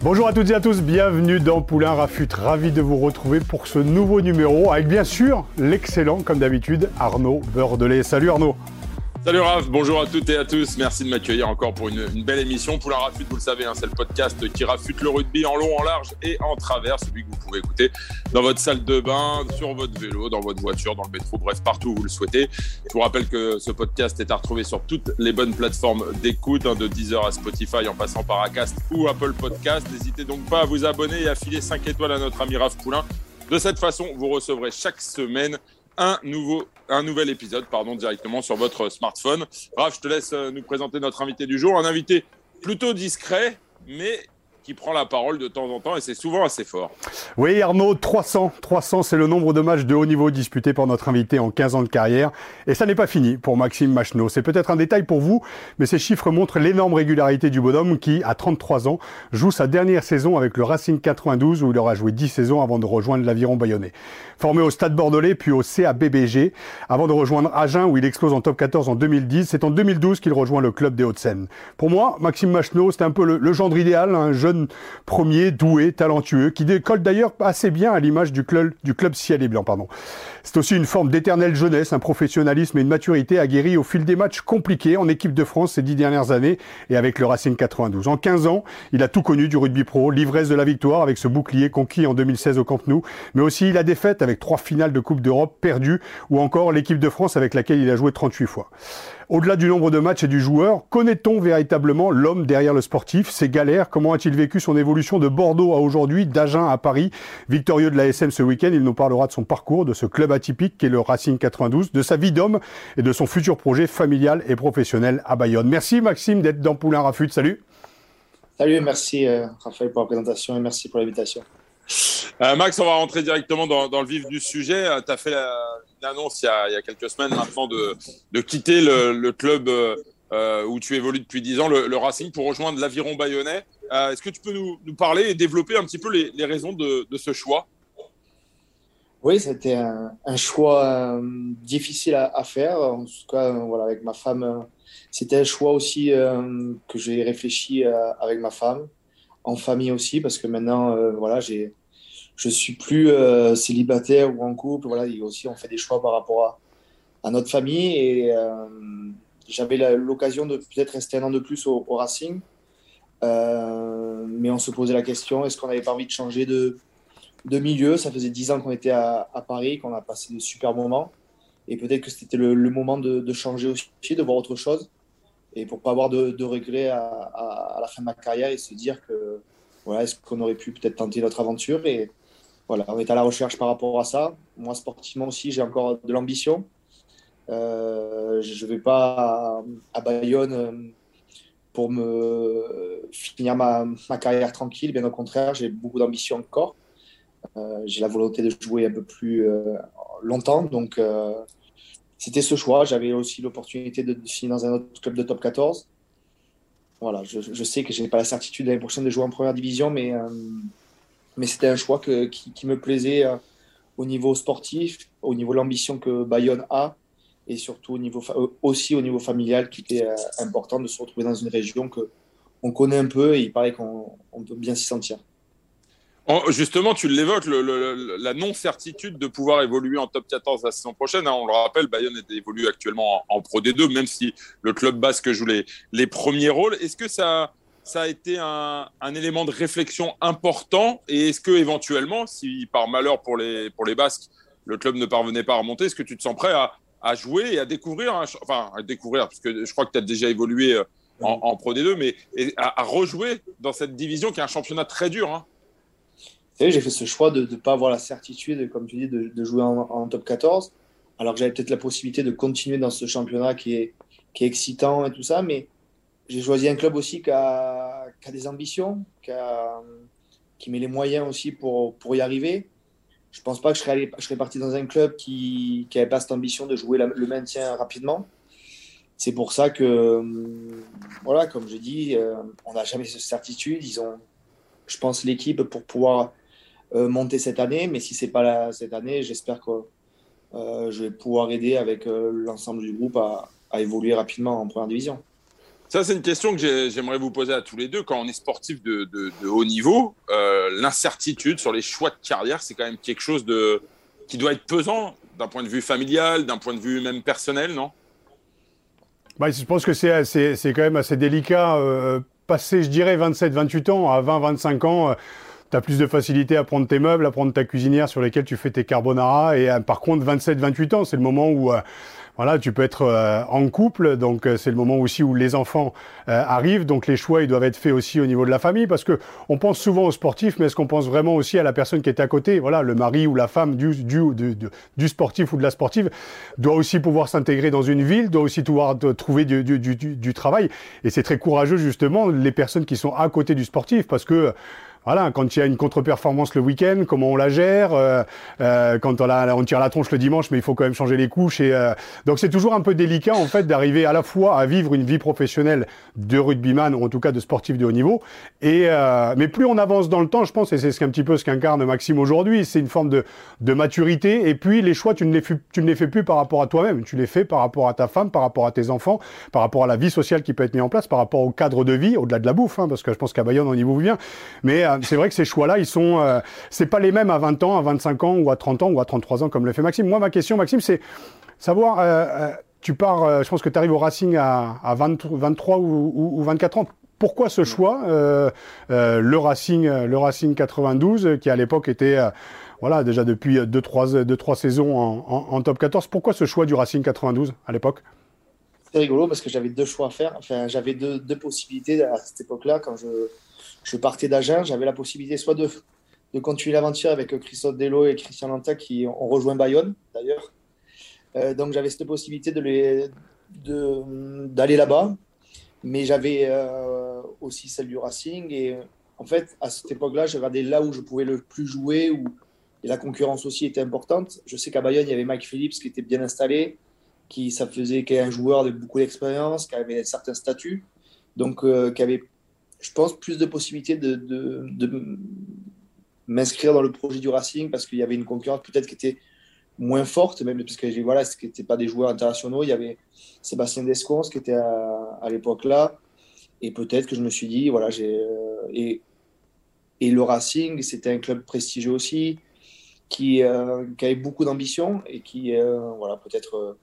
Bonjour à toutes et à tous, bienvenue dans Poulain Rafut. Ravi de vous retrouver pour ce nouveau numéro avec bien sûr l'excellent, comme d'habitude, Arnaud Beurdelet. Salut Arnaud. Salut Raph, bonjour à toutes et à tous. Merci de m'accueillir encore pour une, belle émission. Poulain Rafut, vous le savez, hein, c'est le podcast qui rafute le rugby en long, en large et en travers. Celui que vous pouvez écouter dans votre salle de bain, sur votre vélo, dans votre voiture, dans le métro, bref, partout où vous le souhaitez. Je vous rappelle que ce podcast est à retrouver sur toutes les bonnes plateformes d'écoute, hein, de Deezer à Spotify en passant par Acast ou Apple Podcast. N'hésitez donc pas à vous abonner et à filer 5 étoiles à notre ami Raph Poulain. De cette façon, vous recevrez chaque semaine un, nouveau, un nouvel épisode pardon, directement sur votre smartphone. Raph, je te laisse euh, nous présenter notre invité du jour. Un invité plutôt discret, mais qui prend la parole de temps en temps et c'est souvent assez fort. Oui, Arnaud, 300. 300, c'est le nombre de matchs de haut niveau disputés par notre invité en 15 ans de carrière. Et ça n'est pas fini pour Maxime Machneau. C'est peut-être un détail pour vous, mais ces chiffres montrent l'énorme régularité du bonhomme qui, à 33 ans, joue sa dernière saison avec le Racing 92 où il aura joué 10 saisons avant de rejoindre l'Aviron Bayonnais. Formé au Stade Bordelais puis au CABBG, avant de rejoindre Agen où il explose en top 14 en 2010, c'est en 2012 qu'il rejoint le club des Hauts-de-Seine. Pour moi, Maxime Machneau, c'est un peu le, le genre idéal, un jeune premier, doué, talentueux, qui décolle d'ailleurs assez bien à l'image du club, du club ciel et blanc. Pardon. C'est aussi une forme d'éternelle jeunesse, un professionnalisme et une maturité aguerris au fil des matchs compliqués en équipe de France ces dix dernières années et avec le Racing 92. En 15 ans, il a tout connu du rugby pro, l'ivresse de la victoire avec ce bouclier conquis en 2016 au Camp mais aussi la défaite avec trois finales de Coupe d'Europe perdues ou encore l'équipe de France avec laquelle il a joué 38 fois. Au-delà du nombre de matchs et du joueur, connaît-on véritablement l'homme derrière le sportif? Ses galères Comment a-t-il vécu son évolution de Bordeaux à aujourd'hui, d'Agen à Paris? Victorieux de la SM ce week-end, il nous parlera de son parcours, de ce club atypique qu'est le Racing 92, de sa vie d'homme et de son futur projet familial et professionnel à Bayonne. Merci Maxime d'être dans Poulain Rafut. Salut Salut, merci euh, Raphaël pour la présentation et merci pour l'invitation. Euh, Max, on va rentrer directement dans, le vif du sujet. Euh, tu as fait l'annonce il, y a quelques semaines maintenant de, quitter le, club euh, où tu évolues depuis 10 ans, le, Racing, pour rejoindre l'Aviron Bayonnais. Est-ce que tu peux nous, parler et développer un petit peu les, raisons de, ce choix? Oui, c'était un, un, choix difficile à, à, faire. En tout cas, voilà, avec ma femme, c'était un choix aussi que j'ai réfléchi avec ma femme en famille aussi, parce que maintenant, voilà, j'ai je suis plus euh, célibataire ou en couple. Voilà, aussi, on fait des choix par rapport à, notre famille. Et euh, j'avais l'occasion de peut-être rester un an de plus au, Racing. Euh, mais on se posait la question est-ce qu'on n'avait pas envie de changer de, de milieu? Ça faisait dix ans qu'on était à, Paris, qu'on a passé de super moments. Et peut-être que c'était le, moment de, changer aussi, de voir autre chose. Et pour pas avoir de, regrets à, à, la fin de ma carrière et se dire que voilà, est-ce qu'on aurait pu peut-être tenter notre aventure? Et, voilà, on est à la recherche par rapport à ça. Moi, sportivement aussi, j'ai encore de l'ambition. Euh, je ne vais pas à, Bayonne euh, pour me finir ma, carrière tranquille. Bien au contraire, j'ai beaucoup d'ambition encore. Euh, j'ai la volonté de jouer un peu plus longtemps. Donc, c'était ce choix. J'avais aussi l'opportunité de finir dans un autre club de top 14. Voilà, je, je sais que je n'ai pas la certitude l'année prochaine de jouer en première division, mais mais c'était un choix qui, me plaisait euh, au niveau sportif, au niveau de l'ambition que Bayonne a, et surtout euh, aussi au niveau familial, qui était euh, important de se retrouver dans une région que on connaît un peu et il paraît qu'on peut bien s'y sentir. Justement, tu l'évoques, la non-certitude de pouvoir évoluer en top 14 la saison prochaine. Hein. on le rappelle, Bayonne évolue actuellement en, Pro D2, même si le club basque joue les premiers rôles. Est-ce que ça, ça a été un, élément de réflexion important Et est-ce que éventuellement, si par malheur pour les, pour les Basques, le club ne parvenait pas à remonter, est-ce que tu te sens prêt à, jouer et à découvrir, enfin à découvrir, parce que je crois que tu as déjà évolué euh, en, Pro D2, mais à, rejouer dans cette division qui est un championnat très dur hein. J'ai fait ce choix de ne pas avoir la certitude, comme tu dis, de, jouer en, top 14. alors que j'avais peut-être la possibilité de continuer dans ce championnat qui est, qui est excitant et tout ça, mais j'ai choisi un club aussi qui a, des ambitions, qui, met les moyens aussi pour, pour y arriver. Je ne pense pas que je serais, parti dans un club qui n'avait pas cette ambition de jouer le maintien rapidement. C'est pour ça que, voilà, comme je dis, euh, on n'a jamais cette certitude. Ils ont, je pense, l'équipe pour pouvoir euh, monter cette année. Mais si ce n'est pas cette année, j'espère que euh, je vais pouvoir aider avec l'ensemble du groupe à évoluer rapidement en première division. Ça, c'est une question que j'aimerais vous poser à tous les deux. Quand on est sportif de, de, haut niveau, euh, l'incertitude sur les choix de carrière, c'est quand même quelque chose de, qui doit être pesant d'un point de vue familial, d'un point de vue même personnel, non? Bah, Je pense que c'est quand même assez délicat. Euh, passer, je dirais, 27-28 ans, à 20-25 ans, euh, tu as plus de facilité à prendre tes meubles, à prendre ta cuisinière sur lesquelles tu fais tes carbonara. Et euh, par contre, 27-28 ans, c'est le moment où voilà, tu peux être euh, en couple, donc euh, c'est le moment aussi où les enfants euh, arrivent, donc les choix ils doivent être faits aussi au niveau de la famille, parce que on pense souvent aux sportifs, mais est-ce qu'on pense vraiment aussi à la personne qui est à côté? Voilà, le mari ou la femme du, du, du, du sportif ou de la sportive doit aussi pouvoir s'intégrer dans une ville, doit aussi pouvoir trouver du, travail, et c'est très courageux justement les personnes qui sont à côté du sportif, parce que voilà, quand il y a une contre-performance le week-end, comment on la gère, euh, euh, quand on, on, tire la tronche le dimanche, mais il faut quand même changer les couches. Et, euh, donc c'est toujours un peu délicat en fait d'arriver à la fois à vivre une vie professionnelle de rugbyman ou en tout cas de sportif de haut niveau. Et euh, mais plus on avance dans le temps, je pense, et c'est ce un petit peu ce qu'incarne Maxime aujourd'hui, c'est une forme de, de maturité. Et puis les choix, tu ne les, fais plus par rapport à toi-même, tu les fais par rapport à ta femme, par rapport à tes enfants, par rapport à la vie sociale qui peut être mise en place, par rapport au cadre de vie, au-delà de la bouffe, hein, parce que je pense qu'à Bayonne on y vous vient. Mais c'est vrai que ces choix-là, ils sont, euh, c'est pas les mêmes à 20 ans, à 25 ans ou à 30 ans ou à 33 ans comme le fait Maxime. Moi, ma question, Maxime, c'est savoir, euh, euh, tu pars, je pense que tu arrives au Racing à, à 20, 23 ou, ou, 24 ans. Pourquoi ce choix, le Racing, le Racing 92, qui à l'époque était voilà, déjà depuis 2-3 deux, trois, saisons en, en, en, top 14. Pourquoi ce choix du Racing 92 à l'époque? C'est rigolo parce que j'avais deux choix à faire. Enfin, j'avais deux, possibilités à cette époque-là quand je, je partais d'Agen, j'avais la possibilité soit de, continuer l'aventure avec Christophe Delo et Christian Lanta qui ont rejoint Bayonne d'ailleurs. Euh, donc j'avais cette possibilité d'aller de là-bas, mais j'avais euh, aussi celle du Racing. Et en fait, à cette époque-là, j'ai regardé là où je pouvais le plus jouer, où et la concurrence aussi était importante. Je sais qu'à Bayonne, il y avait Mike Phillips qui était bien installé, qui ça faisait qu'il un joueur de beaucoup d'expérience, qui avait un certain statut, donc euh, qui avait je pense, plus de possibilités de, m'inscrire dans le projet du Racing parce qu'il y avait une concurrence peut-être qui était moins forte, même parce que voilà, ce n'était pas des joueurs internationaux. Il y avait Sébastien Descons qui était à, l'époque là. Et peut-être que je me suis dit, voilà, j'ai. Euh, et, le Racing, c'était un club prestigieux aussi, qui, euh, qui avait beaucoup d'ambition et qui, voilà, peut-être.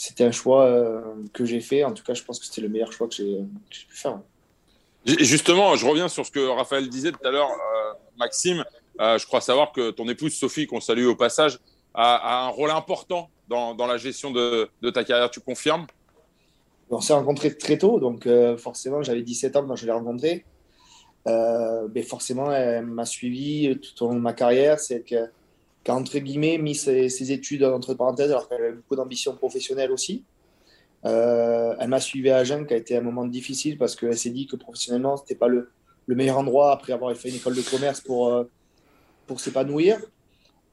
C'était un choix euh, que j'ai fait. En tout cas, je pense que c'était le meilleur choix que j'ai pu faire. Justement, je reviens sur ce que Raphaël disait tout à l'heure, euh, Maxime. Euh, je crois savoir que ton épouse Sophie, qu'on salue au passage, a, a un rôle important dans, dans la gestion de, de, ta carrière. Tu confirmes? On s'est rencontrés très tôt, donc euh, forcément, j'avais 17 ans quand je l'ai rencontrée. Mais forcément, elle m'a suivi tout au long de ma carrière. C'est qu'elle a, entre guillemets, mis ses, études entre parenthèses, alors qu'elle avait beaucoup d'ambition professionnelle aussi. Euh, elle m'a suivi à Agen, qui a été un moment difficile parce qu'elle s'est dit que professionnellement, ce n'était pas le, le, meilleur endroit après avoir fait une école de commerce pour, euh, pour s'épanouir.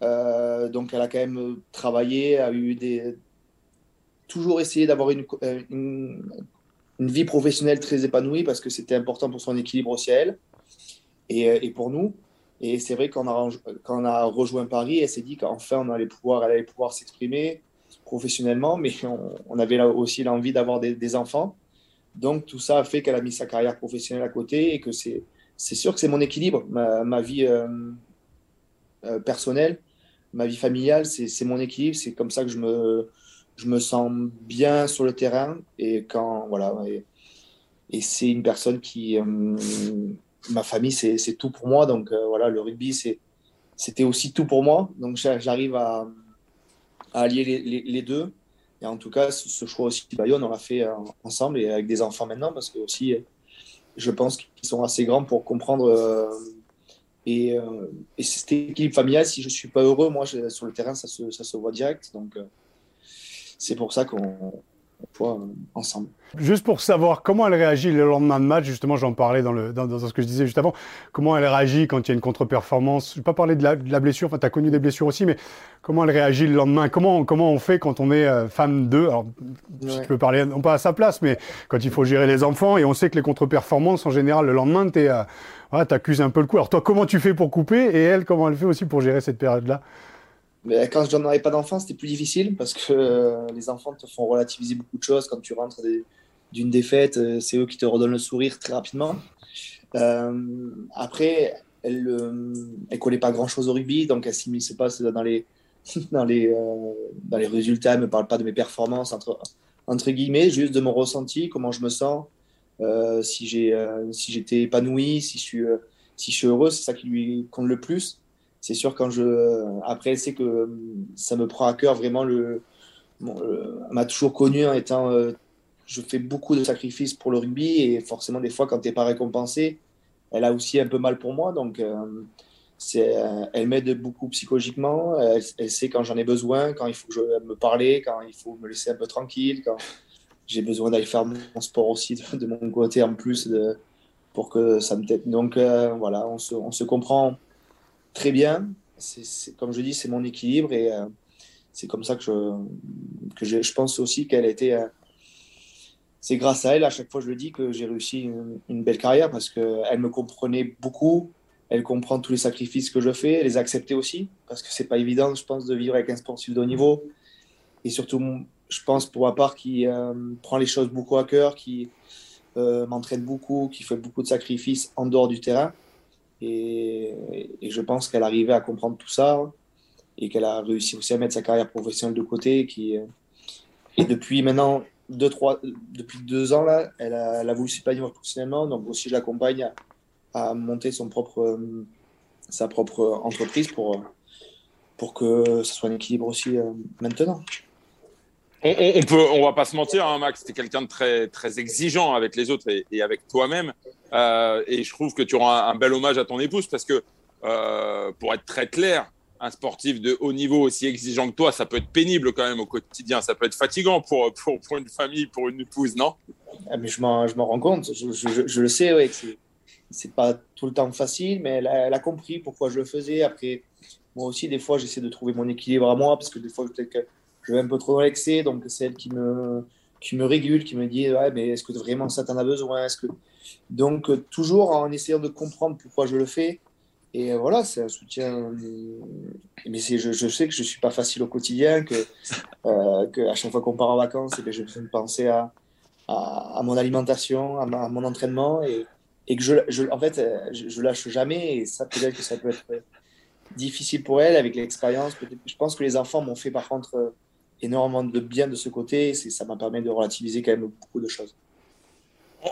Euh, donc, elle a quand même travaillé, a eu des, toujours essayé d'avoir une, une, une, vie professionnelle très épanouie parce que c'était important pour son équilibre aussi à elle et, et pour nous. Et c'est vrai qu'on a, rejoint Paris, elle s'est dit qu'enfin on allait pouvoir, elle allait pouvoir s'exprimer, professionnellement, mais on, avait aussi l'envie d'avoir des, enfants. Donc tout ça a fait qu'elle a mis sa carrière professionnelle à côté et que c'est, sûr que c'est mon équilibre, ma, vie euh, euh, personnelle, ma vie familiale, c'est, mon équilibre, c'est comme ça que je me, sens bien sur le terrain. Et c'est une personne qui euh, ma famille c'est, tout pour moi donc voilà le rugby c'était aussi tout pour moi donc j'arrive à allier les, deux. Et en tout cas, ce choix aussi Bayonne, on l'a fait euh, ensemble et avec des enfants maintenant, parce que aussi, je pense qu'ils sont assez grands pour comprendre. Euh, et, euh, et cette équipe familiale, si je ne suis pas heureux, moi, sur le terrain, ça se voit direct. Donc, c'est pour ça qu'on ensemble. Juste pour savoir comment elle réagit le lendemain de match, justement, j'en parlais dans, le, dans, ce que je disais juste avant, comment elle réagit quand il y a une contre-performance. Je ne vais pas parler de la, blessure, enfin, tu as connu des blessures aussi, mais comment elle réagit le lendemain. Comment, comment on fait quand on est euh, femme d'eux? Alors, si tu peux parler, non pas à sa place, mais quand il faut gérer les enfants, et on sait que les contre-performances, en général, le lendemain, tu euh, accuses un peu le coup. Alors, toi, comment tu fais pour couper, et elle, comment elle fait aussi pour gérer cette période-là? Mais quand je n'en avais pas d'enfants, c'était plus difficile parce que euh, les enfants te font relativiser beaucoup de choses. Quand tu rentres d'une défaite, euh, c'est eux qui te redonnent le sourire très rapidement. Euh, après, elle ne collait pas grand-chose au rugby, donc elle s'immisce pas dans les, dans, les, dans les résultats. Elle ne me parle pas de mes performances, entre, entre guillemets, juste de mon ressenti, comment je me sens, si j'étais si épanoui, si je suis, si je suis heureux, c'est ça qui lui compte le plus c'est sûr quand je après c'est que ça me prend à cœur vraiment le m'a toujours connu en étant euh, je fais beaucoup de sacrifices pour le rugby et forcément des fois quand tu n'es pas récompensé elle a aussi un peu mal pour moi. Donc euh, c'est elle m'aide beaucoup psychologiquement. Elle, sait quand j'en ai besoin quand il faut me parler quand il faut me laisser un peu tranquille quand j'ai besoin d'aller faire mon sport aussi de, mon côté en plus de, pour que ça me tête donc euh, voilà on se, on se comprend très bien. C'est, comme je dis, c'est mon équilibre et euh, c'est comme ça que je, pense aussi qu'elle a été. Euh, c'est grâce à elle, à chaque fois je le dis, que j'ai réussi une, belle carrière parce qu'elle me comprenait beaucoup. Elle comprend tous les sacrifices que je fais, elle les acceptait aussi parce que c'est pas évident, je pense, de vivre avec un sportif de haut niveau. Et surtout, je pense pour ma part, qui euh, prend les choses beaucoup à cœur, qui m'entraîne beaucoup, qui fait beaucoup de sacrifices en dehors du terrain. Et, je pense qu'elle arrivait à comprendre tout ça et qu'elle a réussi aussi à mettre sa carrière professionnelle de côté. Qui, et depuis maintenant deux, trois, depuis deux ans, là, elle, a, elle a voulu professionnellement. Donc aussi, je l'accompagne à, monter son propre, sa propre entreprise pour, pour que ce soit un équilibre aussi euh, maintenant. On, on, peut, on va pas se mentir, hein, Max, tu es quelqu'un de très, très exigeant avec les autres et, avec toi-même. Euh, et je trouve que tu rends un, bel hommage à ton épouse parce que, euh, pour être très clair, un sportif de haut niveau aussi exigeant que toi, ça peut être pénible quand même au quotidien, ça peut être fatigant pour, pour, une famille, pour une épouse, non? Ah, Mais je m'en rends compte, je, le sais, ouais, c'est pas tout le temps facile, mais elle elle a, compris pourquoi je le faisais. Après, moi aussi, des fois, j'essaie de trouver mon équilibre à moi parce que des fois, peut-être que je vais un peu trop dans donc c'est elle qui me, qui me régule, qui me dit ouais, mais est-ce que vraiment ça t'en as besoin? Est-ce que... Donc, euh, toujours en essayant de comprendre pourquoi je le fais. Et euh, voilà, c'est un soutien. Mais je, je, sais que je ne suis pas facile au quotidien, que, euh, chaque fois qu'on part en vacances, eh j'ai besoin penser à, à, mon alimentation, à, mon entraînement. Et, et que je, je, en fait, je, lâche jamais. Et ça peut être difficile pour elle avec l'expérience. Je pense que les enfants m'ont fait par contre énormément de bien de ce côté. Ça m'a permis de relativiser quand même beaucoup de choses.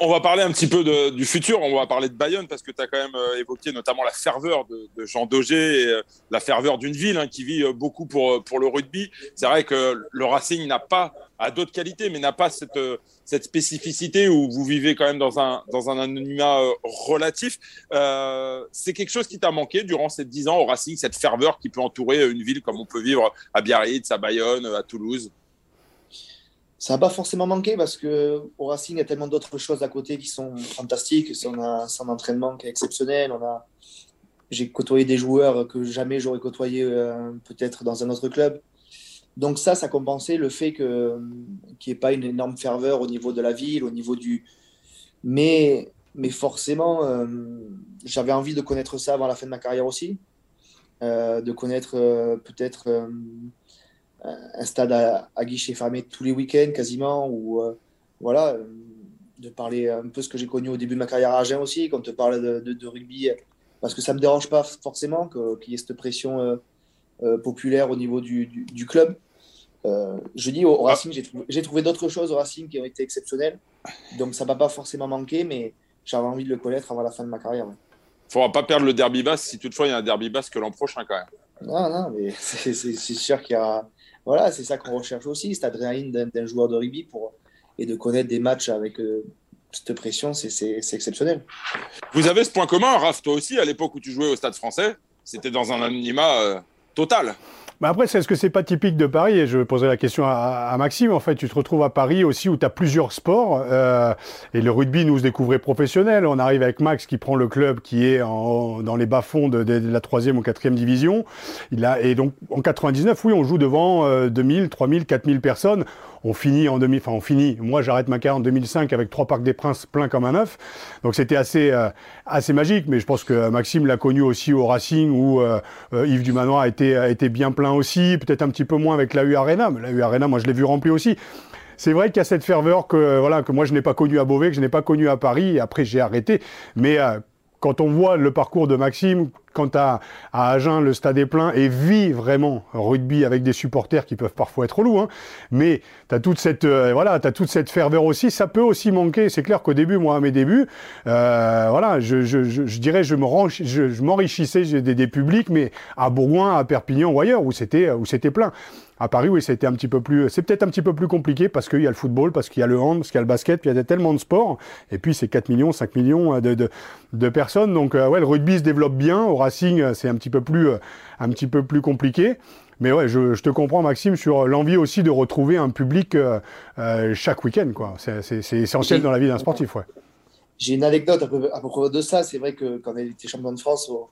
On va parler un petit peu du futur, on va parler de Bayonne parce que tu as quand même euh, évoqué notamment la ferveur de, Jean Daugé euh, la ferveur d'une ville hein, qui vit euh, beaucoup pour, pour le rugby. C'est vrai que le Racing n'a pas, a d'autres qualités, mais n'a pas cette, cette spécificité où vous vivez quand même dans un, anonymat relatif. c'est quelque chose qui t'a manqué durant ces dix ans au Racing, cette ferveur qui peut entourer une ville comme on peut vivre à Biarritz, à Bayonne, à Toulouse? Ça n'a pas forcément manqué parce que au Racing, il y a tellement d'autres choses à côté qui sont fantastiques. On a un entraînement qui est exceptionnel. On a, j'ai côtoyé des joueurs que jamais j'aurais côtoyé euh, peut-être dans un autre club. Donc ça, ça compensait le fait que qu'il n'y ait pas une énorme ferveur au niveau de la ville, au niveau du. Mais, forcément, euh, j'avais envie de connaître ça avant la fin de ma carrière aussi, euh, de connaître peut-être un stade à, guichet fermé tous les week-ends quasiment, ou euh, voilà, euh, de parler un peu ce que j'ai connu au début de ma carrière à Agen aussi, quand on te parle de, rugby, parce que ça ne me dérange pas forcément qu'il y ait cette pression euh, populaire au niveau du, club. Je dis au, Racing, j'ai trouvé, trouvé d'autres choses au Racing qui ont été exceptionnelles, donc ça ne va pas forcément manquer, mais j'avais envie de le connaître avant la fin de ma carrière. Il ne faudra pas perdre le derby basse si toutefois il y a un derby basse que l'an prochain quand même. Non, non, mais c'est sûr qu'il y aura, voilà, c'est ça qu'on recherche aussi, cette adrénaline d'un joueur de rugby pour, et de connaître des matchs avec euh, cette pression, c'est exceptionnel. Vous avez ce point commun, Raph, toi aussi, à l'époque où tu jouais au Stade français, c'était dans un anonymat euh, total. Mais après, est-ce que c'est pas typique de Paris Et je poserai la question à, Maxime. En fait, tu te retrouves à Paris aussi où tu as plusieurs sports. Euh, et le rugby nous se découvrait professionnel. On arrive avec Max qui prend le club qui est en, dans les bas-fonds de, de, la troisième ou quatrième division. Il a, et donc en 99, oui, on joue devant euh, 2000, 3000, 4000 personnes. On finit en demi, enfin on finit. Moi, j'arrête ma carrière en 2005 avec trois parcs des Princes pleins comme un œuf. Donc c'était assez euh, assez magique. Mais je pense que Maxime l'a connu aussi au Racing où euh, euh, Yves Dumanoir a été bien plein aussi. Peut-être un petit peu moins avec la U Arena. Mais la U Arena, moi, je l'ai vu rempli aussi c'est vrai qu'il y a cette ferveur que voilà que moi je n'ai pas connu à Beauvais, que je n'ai pas connu à Paris. Après j'ai arrêté. Mais quand on voit le parcours de Maxime, quand à, à Agen, le stade est plein et vit vraiment rugby avec des supporters qui peuvent parfois être relous, hein, mais tu as toute cette euh, voilà, as toute cette ferveur aussi. Ça peut aussi manquer. C'est clair qu'au début, moi, à mes débuts, euh, voilà, je, je, je, je, dirais, je m'enrichissais des, des publics, mais à Bourgoin, à Perpignan ou ailleurs, où c'était où c'était plein. À Paris, oui, c'était un petit peu plus, c'est peut-être un petit peu plus compliqué parce qu'il y a le football, parce qu'il y a le hand, parce qu'il y a le basket, puis il y a tellement de sports. Et puis c'est 4 millions, 5 millions de, de, de personnes. Donc euh, ouais, le rugby se développe bien. Racing, euh, c'est un petit peu plus, euh, un petit peu plus compliqué. Mais ouais, je, je, te comprends, Maxime, sur l'envie aussi de retrouver un public euh, chaque week-end. C'est, essentiel dans la vie d'un sportif. Ouais. J'ai une anecdote à, peu, à propos de ça. C'est vrai que quand elle était champion de France au,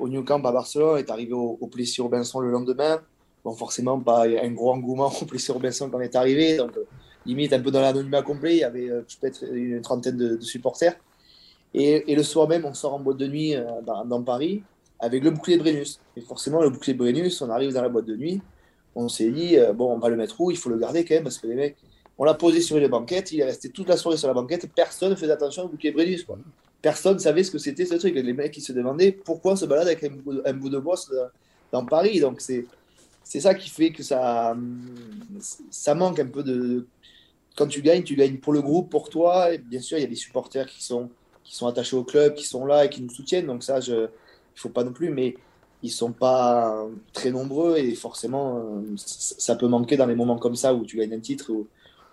au New Camp à Barcelone, est arrivé au, au Plessis-Robinson le lendemain bon, forcément, pas un gros engouement au Plessis Robinson quand on est arrivé. Donc, euh, limite, un peu dans l'anonymat complet. Il y avait euh, peut-être une trentaine de, de supporters. Et, le soir même, on sort en boîte de nuit euh, dans, Paris avec le bouclier Brennus. Et forcément, le bouclier Brennus, on arrive dans la boîte de nuit. On s'est dit, bon, on va le mettre où? Il faut le garder quand même parce que les mecs, on l'a posé sur une banquette. Il est resté toute la soirée sur la banquette. Personne ne faisait attention au bouclier Brennus. Personne ne savait ce que c'était ce truc. Les mecs, ils se demandaient pourquoi on se balade avec un bout de, un bois dans Paris. Donc, c'est c'est ça qui fait que ça, ça manque un peu de. Quand tu gagnes, tu gagnes pour le groupe, pour toi. Et bien sûr, il y a des supporters qui sont, qui sont attachés au club, qui sont là et qui nous soutiennent. Donc, ça, il ne faut pas non plus. Mais ils sont pas très nombreux et forcément, ça peut manquer dans les moments comme ça où tu gagnes un titre, où,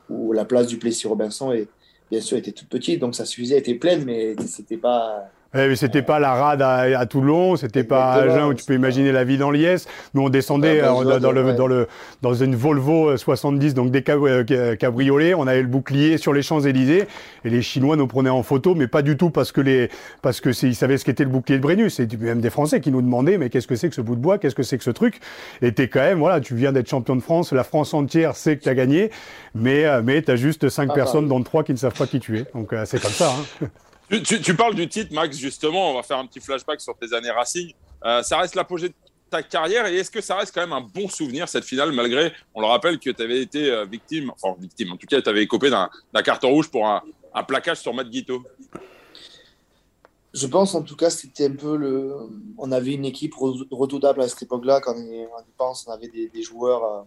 où la place du Plessis Robinson est, bien sûr, était toute petite. Donc, ça suffisait, était pleine, mais c'était pas eh, mais c'était pas la rade à, à Toulon, c'était pas à Agen où tu peux imaginer la vie dans l'IS. Nous, on descendait euh, dans, dans, le, dans, le, dans une Volvo 70, donc des euh, cabriolets. On avait le bouclier sur les Champs-Élysées et les Chinois nous prenaient en photo, mais pas du tout parce que les, parce que ils savaient ce qu'était le bouclier de Brennus. C'est même des Français qui nous demandaient, mais qu'est-ce que c'est que ce bout de bois? Qu'est-ce que c'est que ce truc? Et t'es quand même, voilà, tu viens d'être champion de France, la France entière sait que t'as gagné, mais, euh, mais t'as juste cinq ah, personnes, dont trois qui ne savent pas qui tu es. Donc, c'est comme ça, hein. Tu, parles du titre, Max, justement. On va faire un petit flashback sur tes années Racing. Euh, ça reste l'apogée de ta carrière et est-ce que ça reste quand même un bon souvenir, cette finale, malgré, on le rappelle, que tu avais été euh, victime, enfin victime, en tout cas, tu avais écopé d'un carton rouge pour un, un, plaquage sur Matt Guito? Je pense, en tout cas, c'était un peu le. On avait une équipe redoutable à cette époque-là. Quand on y pense, on avait des, joueurs.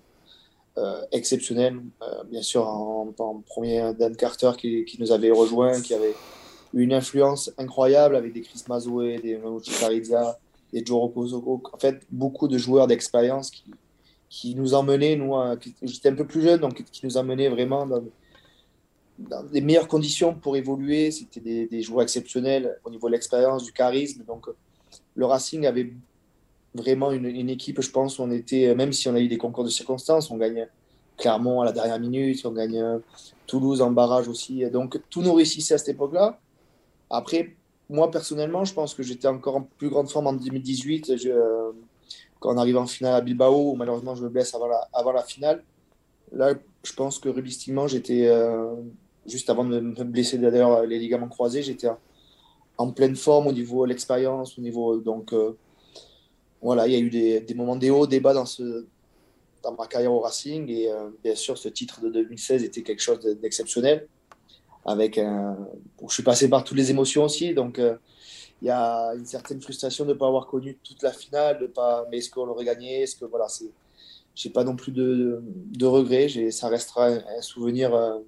Euh, exceptionnels. Bien sûr, en, en, premier, Dan Carter qui, qui, nous avait rejoint, qui avait une influence incroyable avec des Chris Mazoé, des Mauchi Carizza, des Joro Kozoko. En fait, beaucoup de joueurs d'expérience qui, qui nous emmenaient, nous, j'étais un peu plus jeune, donc qui nous emmenaient vraiment dans, dans les meilleures conditions pour évoluer. C'était des, joueurs exceptionnels au niveau de l'expérience, du charisme. Donc, le Racing avait vraiment une, une, équipe, je pense, où on était, même si on a eu des concours de circonstances, on gagnait Clermont à la dernière minute, on gagne Toulouse en barrage aussi. Donc, tout nous réussissait à cette époque-là. Après, moi personnellement, je pense que j'étais encore en plus grande forme en 2018 je, euh, quand on arrive en finale à Bilbao, où malheureusement je me blesse avant la, finale. Là, je pense que rubistiquement, j'étais euh, juste avant de me blesser d'ailleurs les ligaments croisés, j'étais en pleine forme au niveau de l'expérience, au niveau donc euh, voilà, il y a eu des, moments des hauts, des bas dans ma carrière au Racing et bien sûr ce titre de 2016 était quelque chose d'exceptionnel avec un... je suis passé par toutes les émotions aussi, donc euh, il y a une certaine frustration de ne pas avoir connu toute la finale, de pas, mais est-ce qu'on l'aurait gagné, est-ce que voilà, c'est, j'ai pas non plus de, de regrets, ça restera un, souvenir, euh,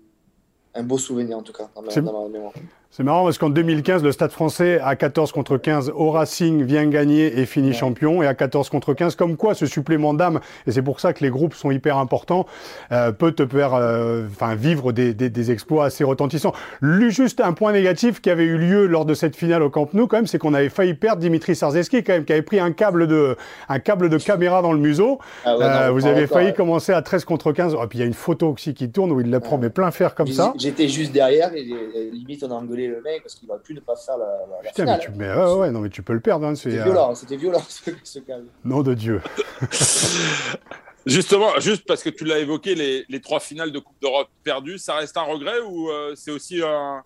un beau souvenir en tout cas dans ma, dans ma mémoire. C'est marrant parce qu'en 2015, le Stade français, à 14 contre 15, au Racing, vient gagner et finit champion. Et à 14 contre 15, comme quoi ce supplément d'âme, et c'est pour ça que les groupes sont hyper importants, euh, peut te faire euh, enfin, vivre des, des, des, exploits assez retentissants. Juste un point négatif qui avait eu lieu lors de cette finale au Camp Nou, quand même, c'est qu'on avait failli perdre Dimitri Sarzeski, quand même, qui avait pris un câble de, un câble de caméra dans le museau. Ah euh, vous avez failli commencer à 13 contre 15. Et puis il y a une photo aussi qui tourne où il la prend, mais plein fer comme ça. J'étais juste derrière et limite on a engueulé le mec parce qu'il aurait pu ne pas faire la, la, Putain, finale. Mais, tu, mais ouais, non, mais tu peux le perdre. Hein, c'était violent, euh... c'était violent ce, ce calme. Nom de Dieu. Justement, juste parce que tu l'as évoqué, les, les, trois finales de Coupe d'Europe perdues, ça reste un regret ou euh, c'est aussi un,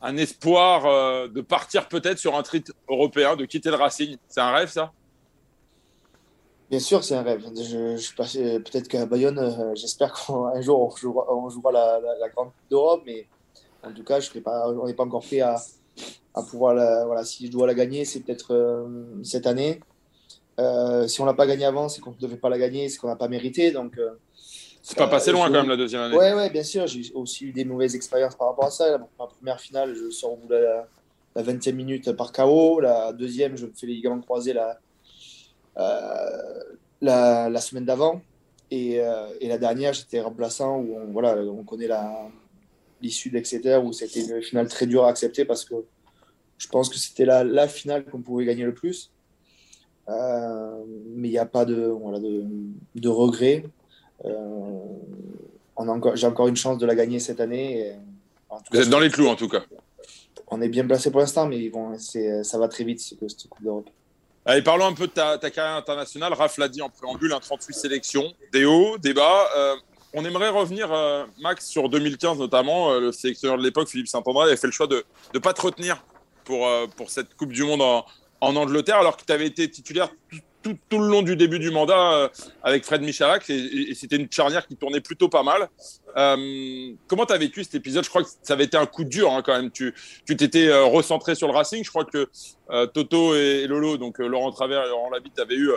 un espoir euh, de partir peut-être sur un titre européen, de quitter le Racing? C'est un rêve ça? Bien sûr, c'est un rêve. Je, je peut-être qu'à Bayonne, euh, j'espère qu'un jour on jouera, on jouera la, la, la, grande Coupe d'Europe, mais en tout cas, je pas, on n'est pas encore fait à, à pouvoir la, voilà, si je dois la gagner, c'est peut-être euh, cette année. Euh, si on l'a pas gagné avant, c'est qu'on ne devait pas la gagner, c'est qu'on n'a pas mérité. Donc, euh, c'est pas passé loin quand même la deuxième année. Ouais, ouais, bien sûr. J'ai aussi eu des mauvaises expériences par rapport à ça. Ma première finale, je sors au bout de la, la 20e minute par KO. La deuxième, je me fais les ligaments croisés la, la, la, semaine d'avant. Et, et, la dernière, j'étais remplaçant où on, voilà, on connaît la, l'issue d'Exeter où c'était une finale très dure à accepter parce que je pense que c'était la, la, finale qu'on pouvait gagner le plus. Euh, mais il n'y a pas de, voilà, de, de regret. Euh, J'ai encore une chance de la gagner cette année. Et, Vous êtes dans les clous en tout cas. On est bien placé pour l'instant, mais bon, ça va très vite cette Coupe d'Europe. Allez, parlons un peu de ta, ta carrière internationale. Raph l'a dit en préambule, un 38 sélections, des hauts, des bas. Euh, on aimerait revenir, euh, Max, sur 2015 notamment. Euh, le sélectionneur de l'époque, Philippe Saint-André, avait fait le choix de ne pas te retenir pour, euh, pour cette Coupe du Monde en, Angleterre, alors que tu avais été titulaire tout, le long du début du mandat avec Fred Michalak, et, et c'était une charnière qui tournait plutôt pas mal. Comment tu as vécu cet épisode? Je crois que ça avait été un coup dur hein, quand même. Tu t'étais recentré sur le Racing. Je crois que Toto et, Lolo, donc Laurent Travers et Laurent Labitte, avaient eu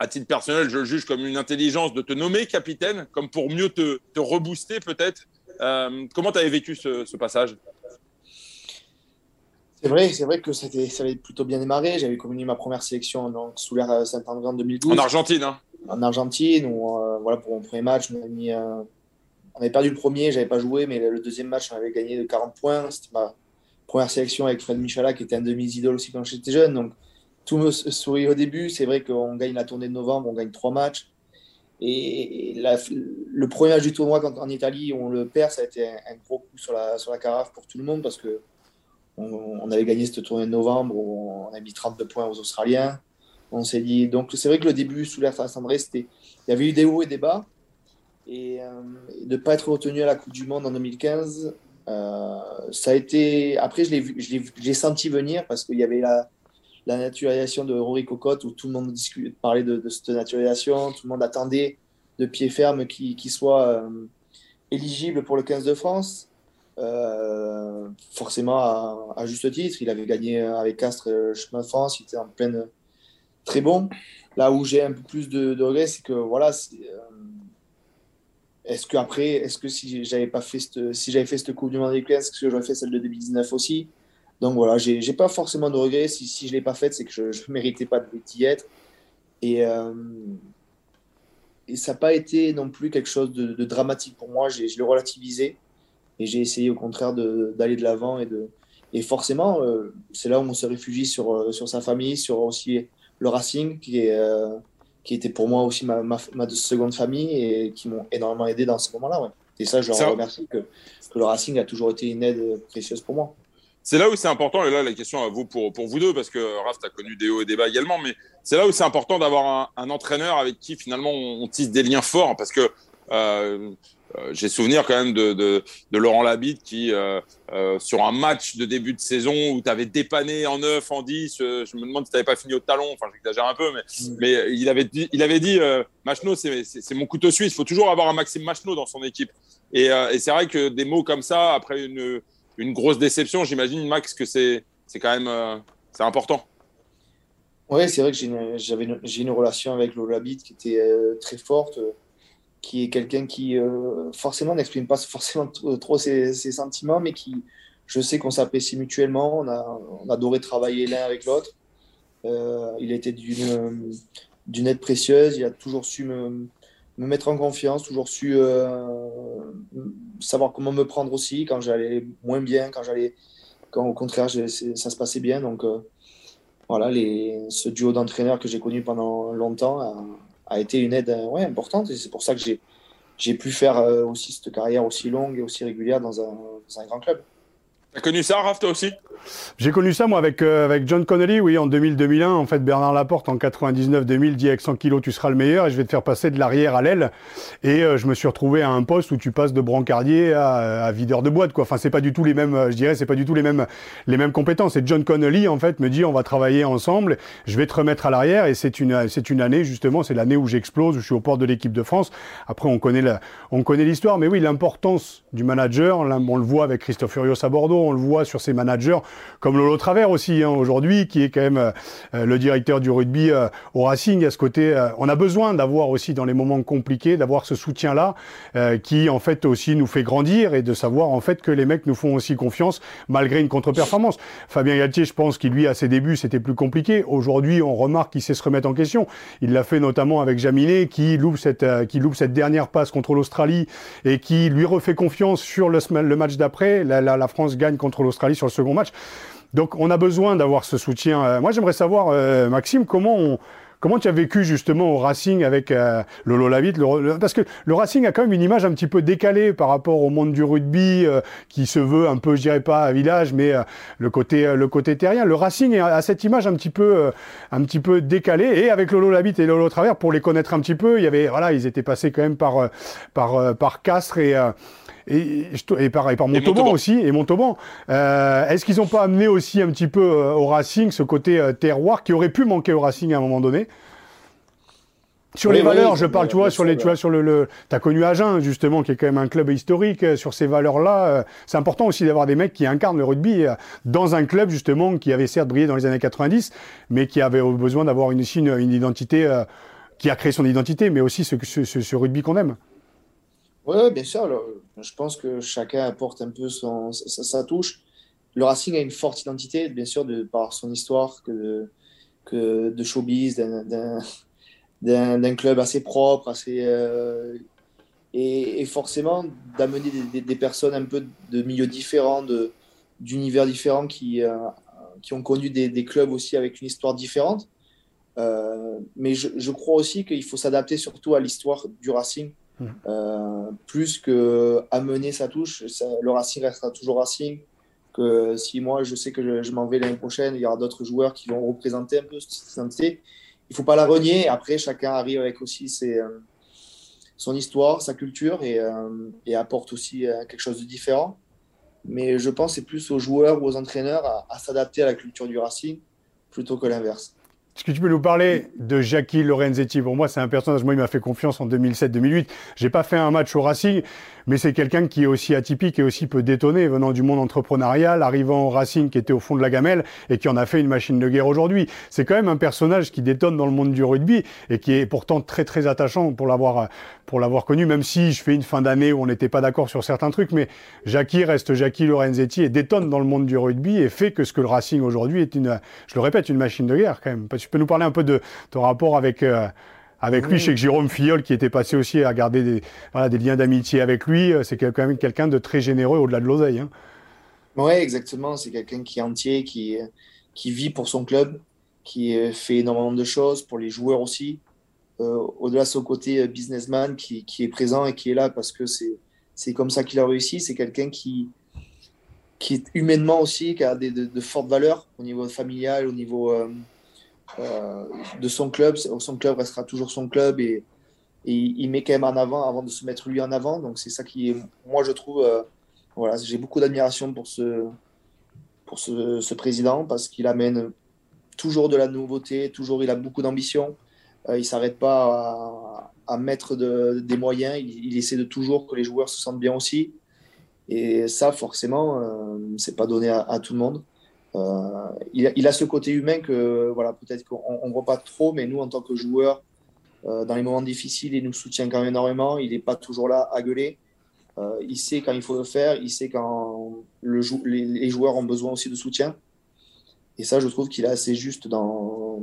à titre personnel, je le juge comme une intelligence de te nommer capitaine, comme pour mieux te, te rebooster peut-être. Euh, comment tu avais vécu ce, ce passage? C'est vrai, c'est vrai que ça avait plutôt bien démarré. J'avais communiqué ma première sélection donc, sous l'ère Saint-André en 2012. En Argentine, hein En Argentine, où, euh, voilà, pour mon premier match, on avait, mis, euh, on avait perdu le premier, j'avais pas joué, mais le deuxième match, on avait gagné de 40 points. C'était ma première sélection avec Fred Michala, qui était un de mes idoles aussi quand j'étais jeune. Donc, tout me sourit au début. C'est vrai qu'on gagne la tournée de novembre, on gagne trois matchs. Et le premier match du tournoi quand, en Italie, on le perd, ça a été un, gros coup sur la, sur la carafe pour tout le monde parce que on, on avait gagné cette tournée de novembre, où on a mis 32 points aux Australiens. On s'est dit, donc c'est vrai que le début sous l'air Saint-André, il y avait eu des hauts et des bas. Et, euh, de ne pas être retenu à la Coupe du Monde en 2015, euh, ça a été. Après, je l'ai senti venir parce qu'il y avait la, la naturalisation de Rory Cocotte, où tout le monde parlait de, cette naturalisation, tout le monde attendait de pied ferme qu'il qu soit euh, éligible pour le 15 de France. Euh, forcément, à, juste titre, il avait gagné avec Castres le chemin de France, il était en pleine très bon. Là où j'ai un peu plus de, regrets, c'est que voilà, est, euh, est-ce que après, est-ce que si j'avais pas fait cette, si j'avais fait cette Coupe du Monde avec est-ce que j'aurais fait celle de 2019 aussi? Donc voilà, j'ai n'ai pas forcément de regrets. Si, si je ne l'ai pas faite, c'est que je ne méritais pas d'y être. Et, euh, et ça n'a pas été non plus quelque chose de, de dramatique pour moi. Je l'ai relativisé et j'ai essayé au contraire d'aller de l'avant. Et, de, et forcément, euh, c'est là où on se réfugie sur, sur sa famille, sur aussi le Racing, qui, est, euh, qui était pour moi aussi ma, ma, ma seconde famille et qui m'ont énormément aidé dans ce moment-là. Ouais. Et ça, je leur remercie que, que le Racing a toujours été une aide précieuse pour moi. C'est là où c'est important, et là la question à vous pour, pour vous deux, parce que Raph, tu as connu des hauts et des bas également, mais c'est là où c'est important d'avoir un, un, entraîneur avec qui finalement on, on, tisse des liens forts, parce que euh, euh, j'ai souvenir quand même de, de, de Laurent Labitte qui, euh, euh sur un match de début de saison où tu avais dépanné en 9, en 10, euh, je me demande si tu n'avais pas fini au talon, enfin j'exagère un peu, mais, mmh. mais il avait dit, il avait dit Machno, c'est mon couteau suisse, il faut toujours avoir un Maxime Machno dans son équipe. Et, et c'est vrai que des mots comme ça, après une une grosse déception. J'imagine, Max, que c'est quand même euh, important. Oui, c'est vrai que j'ai une, une, relation avec Lola Beat qui était euh, très forte, euh, qui est quelqu'un qui forcément n'exprime pas forcément trop ses, sentiments, mais qui, je sais qu'on s'apprécie mutuellement, on a, on adoré travailler l'un avec l'autre. Il été d'une aide précieuse, il a toujours su me, me mettre en confiance, toujours su euh, savoir comment me prendre aussi quand j'allais moins bien, quand j'allais, quand au contraire ça se passait bien. Donc euh, voilà, les, ce duo d'entraîneurs que j'ai connu pendant longtemps a, été une aide ouais, importante et c'est pour ça que j'ai pu faire aussi cette carrière aussi longue et aussi régulière dans un grand club. T'as connu ça, Raph, toi aussi J'ai connu ça, moi, avec, euh, avec John Connolly, oui, en 2000-2001. En fait, Bernard Laporte, en 99-2000, dit avec 100 kilos, tu seras le meilleur et je vais te faire passer de l'arrière à l'aile. Et euh, je me suis retrouvé à un poste où tu passes de brancardier à, videur de boîte, quoi. Enfin, c'est pas du tout les mêmes, je dirais, c'est pas du tout les mêmes, les mêmes compétences. Et John Connolly, en fait, me dit, on va travailler ensemble, je vais te remettre à l'arrière. Et c'est une, c'est une année, justement, c'est l'année où j'explose, où je suis au port de l'équipe de France. Après, on connaît on connaît l'histoire. Mais oui, l'importance du manager, on le voit avec Christophe Furios à Bordeaux, on le voit sur ses managers, comme Lolo Travers aussi hein, aujourd'hui, qui est quand même euh, euh, le directeur du rugby euh, au Racing. À ce côté, on a besoin d'avoir aussi dans les moments compliqués, d'avoir ce soutien-là, qui en fait aussi nous fait grandir et de savoir en fait que les mecs nous font aussi confiance malgré une contre-performance. Fabien Galtier, je pense qu'il lui à ses débuts c'était plus compliqué. Aujourd'hui, on remarque qu'il sait se remettre en question. Il l'a fait notamment avec Jaminet, qui loupe cette qui loupe cette dernière passe contre l'Australie et qui lui refait confiance sur le, le match d'après. La, la, la France gagne contre l'Australie Australie sur le second match. Donc on a besoin d'avoir ce soutien. Euh, moi j'aimerais savoir, euh, Maxime, comment on, Comment tu as vécu justement au Racing avec euh, Lolo Lavitte Parce que le Racing a quand même une image un petit peu décalée par rapport au monde du rugby, qui se veut un peu, je dirais pas village, mais le côté le côté terrien. Le Racing a cette image un petit peu un petit peu décalée. Et avec Lolo Labitte et Lolo Travers, pour les connaître un petit peu, il y avait voilà, ils étaient passés quand même par par par Castres et et, et, par, et par Montauban aussi, et Montauban. Euh, Est-ce qu'ils n'ont pas amené aussi un petit peu euh, au Racing ce côté euh, terroir qui aurait pu manquer au Racing à un moment donné? Sur les valeurs, je parle, tu vois, sur les, tu vois, sur le, le t'as connu Agen justement, qui est quand même un club historique. Sur ces valeurs-là, c'est important aussi d'avoir des mecs qui incarnent le rugby dans un club justement qui avait certes brillé dans les années 90, mais qui avait besoin d'avoir une, une, une identité, qui a créé son identité, mais aussi ce, ce, ce rugby qu'on aime. Oui, bien sûr. je pense que chacun apporte un peu son, sa, touche. Le Racing a une forte identité, bien sûr, par son histoire que de, showbiz, d'un club assez propre, assez, euh, et, forcément d'amener des, personnes un peu de milieux différents, d'univers différents qui, euh, qui ont connu des, clubs aussi avec une histoire différente. Euh, mais je, crois aussi qu'il faut s'adapter surtout à l'histoire du Racing euh, plus que amener sa touche, le Racing restera toujours Racing. Que si moi je sais que je, m'en vais l'année prochaine, il y aura d'autres joueurs qui vont représenter un peu cette identité. Il faut pas la renier. Après, chacun arrive avec aussi euh, son histoire, sa culture et, euh, apporte aussi quelque chose de différent. Mais je pense c'est plus aux joueurs ou aux entraîneurs à s'adapter à la culture du Racing plutôt que l'inverse. Est-ce que tu peux nous parler de Jackie Lorenzetti? Pour moi, c'est un personnage, moi, il m'a fait confiance en 2007-2008. J'ai pas fait un match au Racing, mais c'est quelqu'un qui est aussi atypique et aussi peut détonner, venant du monde entrepreneurial, arrivant au Racing qui était au fond de la gamelle et qui en a fait une machine de guerre aujourd'hui. C'est quand même un personnage qui détonne dans le monde du rugby et qui est pourtant très très attachant pour l'avoir pour l'avoir connu, même si je fais une fin d'année où on n'était pas d'accord sur certains trucs, mais Jackie reste Jackie Lorenzetti et détonne dans le monde du rugby et fait que ce que le Racing aujourd'hui est une, je le répète, une machine de guerre quand même. Tu peux nous parler un peu de ton rapport avec euh, avec lui, je sais que Jérôme Fillol, qui était passé aussi à garder des, voilà, des liens d'amitié avec lui, euh, c'est quand même quelqu'un de très généreux au-delà de l'oseille. Hein. Oui, exactement. C'est quelqu'un qui est entier, qui, qui vit pour son club, qui fait énormément de choses pour les joueurs aussi. Euh, au-delà de son côté euh, businessman qui, qui, est présent et qui est là parce que c'est comme ça qu'il a réussi. C'est quelqu'un qui, qui est humainement aussi, qui a des, de, fortes valeurs au niveau familial, au niveau. Euh, de son club. Son club restera toujours son club et, il met quand même en avant avant de se mettre lui en avant. Donc c'est ça qui est, moi je trouve, euh, voilà, j'ai beaucoup d'admiration pour ce, pour ce, président parce qu'il amène toujours de la nouveauté, toujours il a beaucoup d'ambition. Euh, il s'arrête pas à, mettre des moyens. Il, essaie de toujours que les joueurs se sentent bien aussi. Et ça, forcément, c'est pas donné à, tout le monde. Euh, il, a ce côté humain que voilà, peut-être qu'on ne voit pas trop, mais nous, en tant que joueurs, euh, dans les moments difficiles, il nous soutient quand même énormément. Il n'est pas toujours là à gueuler. il sait quand il faut le faire, il sait quand le les, joueurs ont besoin aussi de soutien. Et ça, je trouve qu'il est assez juste dans,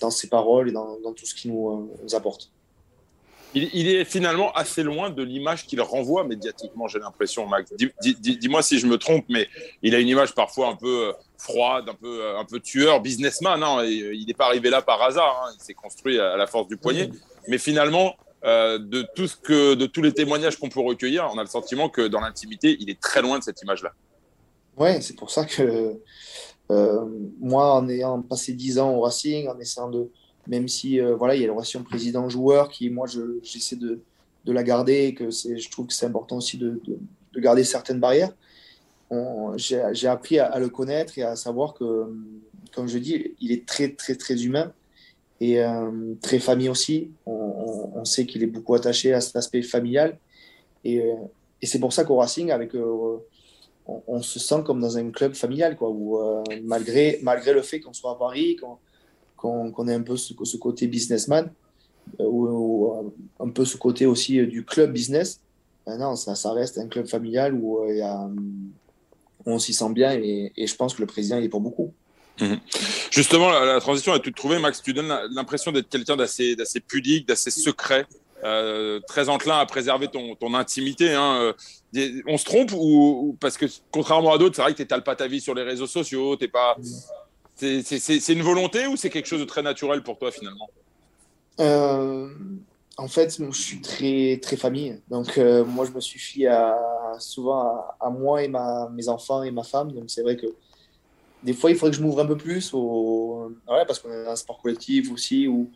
dans ses paroles et dans, tout ce qu'il nous apporte. Il, est finalement assez loin de l'image qu'il renvoie médiatiquement, j'ai l'impression, Max. Dis-moi si je me trompe, mais il a une image parfois un peu euh, froide, un peu, euh, un peu tueur, businessman. Hein, il n'est pas arrivé là par hasard. Hein, il s'est construit à la force du poignet. Mais finalement, euh, de, tout ce que, de tous les témoignages qu'on peut recueillir, on a le sentiment que dans l'intimité, il est très loin de cette image-là. Oui, c'est pour ça que moi, en ayant passé 10 ans au Racing, en essayant de même si euh, voilà, il y a la relation président-joueur qui, moi, j'essaie de, la garder et que je trouve que c'est important aussi de, de, garder certaines barrières. J'ai appris à, le connaître et à savoir que, comme je dis, il est très, très, très humain et euh, très famille aussi. On, sait qu'il est beaucoup attaché à cet aspect familial. Et, euh, c'est pour ça qu'au Racing, avec, on, se sent comme dans un club familial, quoi, où, malgré, malgré le fait qu'on soit à Paris, qu'on ait un peu ce, côté businessman euh, ou, euh, un peu ce côté aussi euh, du club business. non, ça, ça reste un club familial où, on s'y sent bien et, je pense que le président il est pour beaucoup. Mhm. Justement, la, transition est toute trouvée, Max. Tu donnes l'impression d'être quelqu'un d'assez pudique, d'assez secret, très enclin à préserver ton, ton intimité. Hein. On se trompe ou, parce que contrairement à d'autres, c'est vrai que tu n'étales pas ta vie sur les réseaux sociaux, t'es pas, c'est une volonté ou c'est quelque chose de très naturel pour toi finalement? Euh, En fait, je suis très, très famille. Donc, euh, moi, je me suis fié à, souvent à, moi et ma, mes enfants et ma femme. Donc, c'est vrai que des fois, il faudrait que je m'ouvre un peu plus. Au... Ouais, parce qu'on est dans un sport collectif aussi. Ou...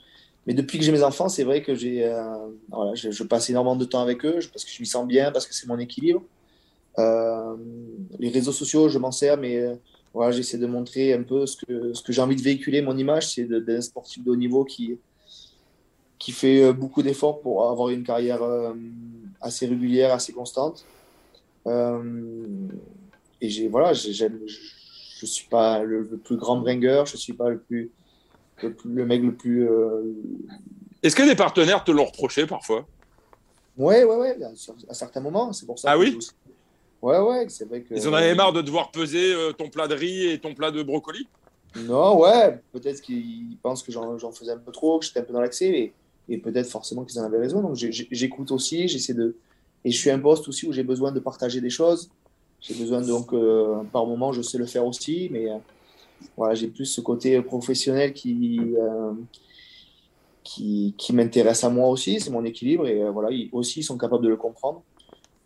Mais depuis que j'ai mes enfants, c'est vrai que euh, voilà, je, passe énormément de temps avec eux parce que je m'y sens bien, parce que c'est mon équilibre. les réseaux sociaux, je m'en sers, mais voilà, j'essaie de montrer un peu ce que, ce que j'ai envie de véhiculer. Mon image, c'est d'un sportif de haut niveau qui, qui fait euh, beaucoup d'efforts pour avoir une carrière euh, assez régulière, assez constante. Euh, et j'ai, voilà, je ne suis pas le, plus grand bringueur, je ne suis pas le, plus, le, mec le plus. Est-ce que des partenaires te l'ont reproché parfois? Ouais, ouais, ouais, à certains moments. C'est pour ça. Ah oui? Ouais, ouais, c'est vrai que. Ils en avaient marre de devoir peser euh, ton plat de riz et ton plat de brocoli? Non, ouais, peut-être qu'ils pensent que j'en faisais un peu trop, que j'étais un peu dans l'accès, et, et peut-être forcément qu'ils en avaient raison. Donc j'écoute aussi, j'essaie de. Et je suis un poste aussi où j'ai besoin de partager des choses. J'ai besoin, donc, euh, par moment, je sais le faire aussi, mais euh, voilà, j'ai plus ce côté professionnel qui. qui, qui m'intéresse à moi aussi, c'est mon équilibre, et voilà, ils aussi ils sont capables de le comprendre.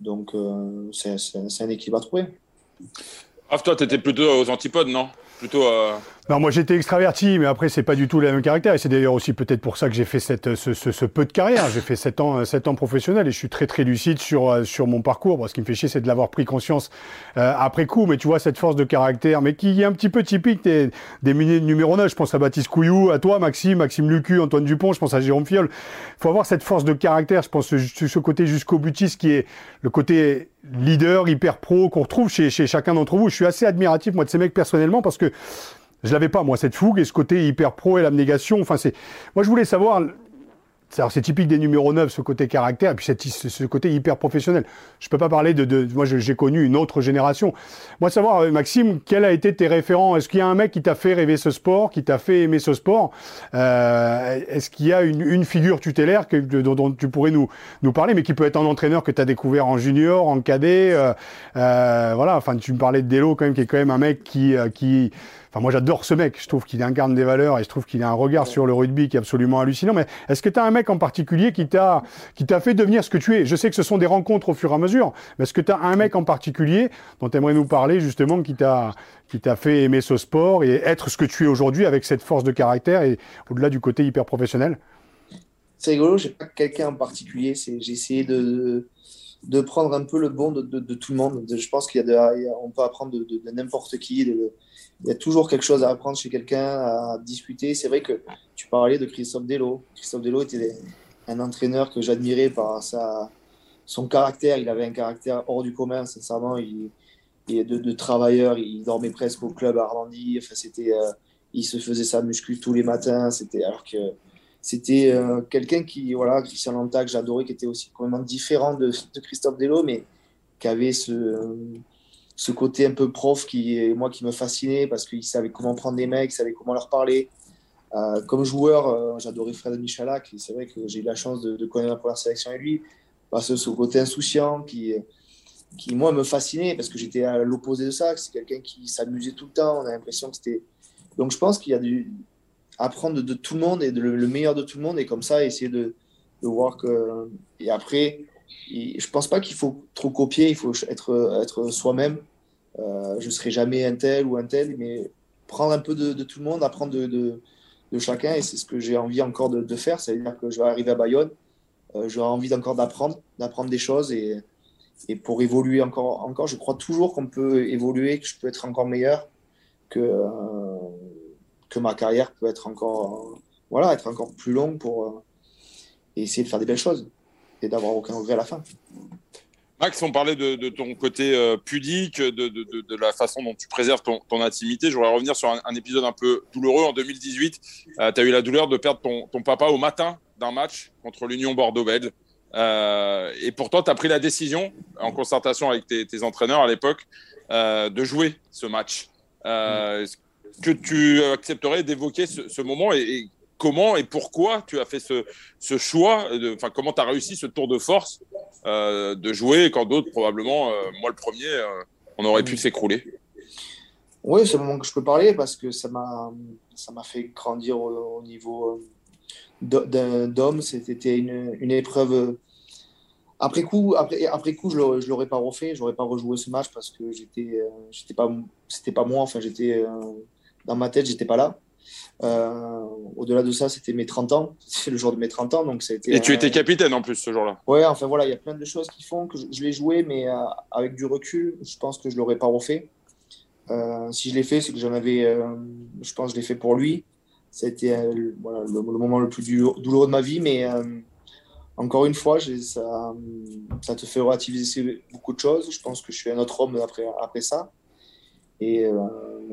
Donc, euh, c'est un équilibre à trouver. Ah, toi, tu étais plutôt aux antipodes, non? Plutôt. Euh, non, moi j'étais extraverti, mais après c'est pas du tout le même caractère. Et c'est d'ailleurs aussi peut-être pour ça que j'ai fait cette, ce, peu de carrière. J'ai fait 7 ans, 7 ans professionnel et je suis très très lucide sur, euh, sur mon parcours. ce qui me fait chier, c'est de l'avoir pris conscience euh, après coup. Mais tu vois, cette force de caractère, mais qui est un petit peu typique des, des de numéro 9. Je pense à Baptiste Couillou, à toi Maxime, Maxime Lucu, Antoine Dupont, je pense à Jérôme Fiol. Il faut avoir cette force de caractère, je pense, ce côté jusqu'au butiste qui est le côté leader, hyper pro qu'on retrouve chez, chez chacun d'entre vous. Je suis assez admiratif, moi, de ces mecs personnellement parce que je l'avais pas, moi, cette fougue et ce côté hyper pro et l'abnégation. Enfin, c'est. Moi, je voulais savoir c'est typique des numéros 9, ce côté caractère, et puis ce côté hyper professionnel. Je peux pas parler de... de moi, j'ai connu une autre génération. Moi, savoir, euh, Maxime, quel a été tes référents? Est-ce qu'il y a un mec qui t'a fait rêver ce sport, qui t'a fait aimer ce sport? Euh, Est-ce qu'il y a une, une figure tutélaire que, dont, dont, tu pourrais nous, nous parler, mais qui peut être un entraîneur que tu as découvert en junior, en cadet euh, euh, Voilà, enfin, tu me parlais de Delo, quand même, qui est quand même un mec qui... Euh, qui Enfin, moi, j'adore ce mec. Je trouve qu'il incarne des valeurs et je trouve qu'il a un regard sur le rugby qui est absolument hallucinant. Mais est-ce que tu as un mec en particulier qui t'a, qui t'a fait devenir ce que tu es? Je sais que ce sont des rencontres au fur et à mesure, mais est-ce que tu as un mec en particulier dont tu aimerais nous parler, justement, qui t'a, qui t'a fait aimer ce sport et être ce que tu es aujourd'hui avec cette force de caractère et au-delà du côté hyper professionnel? C'est rigolo, j'ai pas quelqu'un en particulier. C'est, j'ai essayé de, de prendre un peu le bon de, de, tout le monde. je pense qu'il y a, on peut apprendre de, n'importe qui, de, il y a toujours quelque chose à apprendre chez quelqu'un, à discuter. C'est vrai que tu parlais de Christophe Delo. Christophe Delo était un entraîneur que j'admirais par sa, son caractère. Il avait un caractère hors du commun, sincèrement. Il, il de, travailleur, il dormait presque au club à Arlandie. Enfin, c'était, euh, il se faisait sa muscu tous les matins. C'était alors que c'était quelqu'un qui, voilà, Christian Lanta, que j'adorais, qui était aussi complètement différent de, de Christophe Delo, mais qui avait ce, ce côté un peu prof qui, moi, qui me fascinait parce qu'il savait comment prendre des mecs, il savait comment leur parler. Euh, comme joueur, euh, j'adorais Fred Michalak et c'est vrai que j'ai eu la chance de, connaître la première sélection avec lui. Parce que ce côté insouciant qui, qui, moi, me fascinait parce que j'étais à l'opposé de ça, c'est quelqu'un qui s'amusait tout le temps. On a l'impression que c'était. Donc je pense qu'il y a du apprendre de, tout le monde et de le, meilleur de tout le monde et comme ça essayer de, de voir que. Et après, je pense pas qu'il faut trop copier, il faut être, être soi-même. Euh, je serai jamais un tel ou un tel, mais prendre un peu de, tout le monde, apprendre de, chacun et c'est ce que j'ai envie encore de, faire. C'est-à-dire que je vais arriver à Bayonne, euh, j'aurai envie encore d'apprendre, d'apprendre des choses et, pour évoluer encore, encore, je crois toujours qu'on peut évoluer, que je peux être encore meilleur, que, euh, ma carrière peut être encore, voilà, être encore plus longue pour essayer de faire des belles choses et d'avoir aucun regret à la fin. Max, on parlait de, ton côté euh, pudique, de, la façon dont tu préserves ton, intimité. Je voudrais revenir sur un, épisode un peu douloureux. En 2018, tu as eu la douleur de perdre ton, papa au matin d'un match contre l'Union Bordeaux-Bègles. Euh, et pourtant, tu as pris la décision, en concertation avec tes, entraîneurs à l'époque, euh, de jouer ce match. Est-ce que tu accepterais d'évoquer ce, moment et, comment et pourquoi tu as fait ce, choix Enfin, comment tu as réussi ce tour de force euh, de jouer quand d'autres, probablement, euh, moi le premier, euh, on aurait pu s'écrouler Oui, c'est le moment que je peux parler parce que ça m'a fait grandir au, niveau d'homme. C'était une, une, épreuve. Après coup, après, après coup, je ne l'aurais pas refait, je n'aurais pas rejoué ce match parce que j'étais, j'étais pas, c'était pas moi. Enfin, j'étais dans ma tête, j'étais pas là. Euh, au-delà de ça, c'était mes 30 ans. C'est le jour de mes 30 ans. Donc ça a été, Et tu étais capitaine en plus ce jour-là. Ouais, enfin voilà, il y a plein de choses qui font que je, l'ai joué, mais euh, avec du recul, je pense que je ne l'aurais pas refait. Euh, si je l'ai fait, c'est que j'en avais. je pense que je l'ai fait pour lui. C'était voilà, le, moment le plus douloureux de ma vie, mais encore une fois, ça, ça te fait relativiser beaucoup de choses. Je pense que je suis un autre homme après, après ça. Et euh,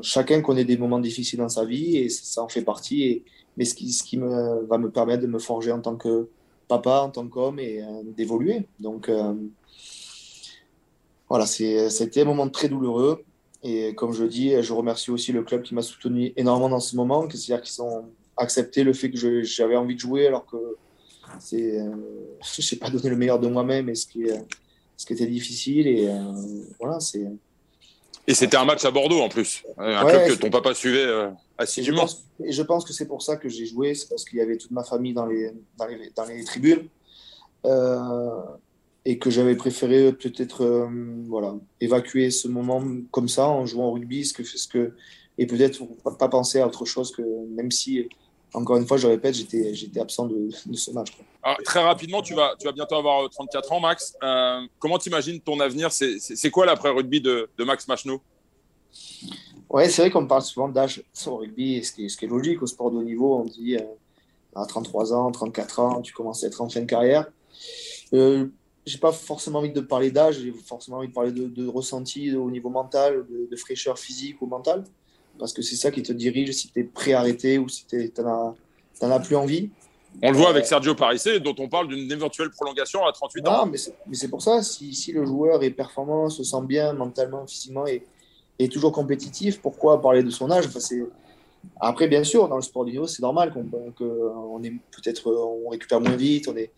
chacun connaît des moments difficiles dans sa vie et ça en fait partie. Mais ce qui, me, va me permettre de me forger en tant que papa, en tant qu'homme et euh, d'évoluer. Donc euh, voilà, c'était un moment très douloureux. Et comme je dis, je remercie aussi le club qui m'a soutenu énormément dans ce moment, c'est-à-dire qu'ils ont accepté le fait que j'avais envie de jouer alors que je n'ai pas donné le meilleur de moi-même et ce qui, ce qui était difficile. Et voilà, c'est et c'était un match à Bordeaux en plus, un club que ton papa suivait euh, assidûment. Et je pense, que c'est pour ça que j'ai joué, c'est parce qu'il y avait toute ma famille dans les, dans les, dans les tribunes. Euh, et que j'avais préféré peut-être euh, voilà, évacuer ce moment comme ça en jouant au rugby, ce que, ce que, et peut-être pas penser à autre chose que même si encore une fois, je répète, j'étais, j'étais absent de, ce match. très rapidement, tu vas, tu vas bientôt avoir 34 euh, ans, Max. Euh, comment tu imagines ton avenir? C'est, quoi l'après-rugby de, de, Max Machno? Ouais, c'est vrai qu'on parle souvent d'âge au rugby, ce qui, est, ce qui est logique au sport de haut niveau. On dit euh, à 33 ans, 34 ans, tu commences à être en fin de carrière. Euh, j'ai pas forcément envie de parler d'âge, j'ai forcément envie de parler de, ressenti au niveau mental, de, de fraîcheur physique ou mentale parce que c'est ça qui te dirige si tu es prêt à arrêter ou si tu n'en as, plus envie. On le voit avec Sergio Parissé, dont on parle d'une éventuelle prolongation à 38 ans. mais c'est pour ça, si, si, le joueur est performant, se sent bien mentalement, physiquement et est toujours compétitif, pourquoi parler de son âge? Enfin, Après, bien sûr, dans le sport du niveau, c'est normal qu'on on est peut-être on récupère moins vite. On est...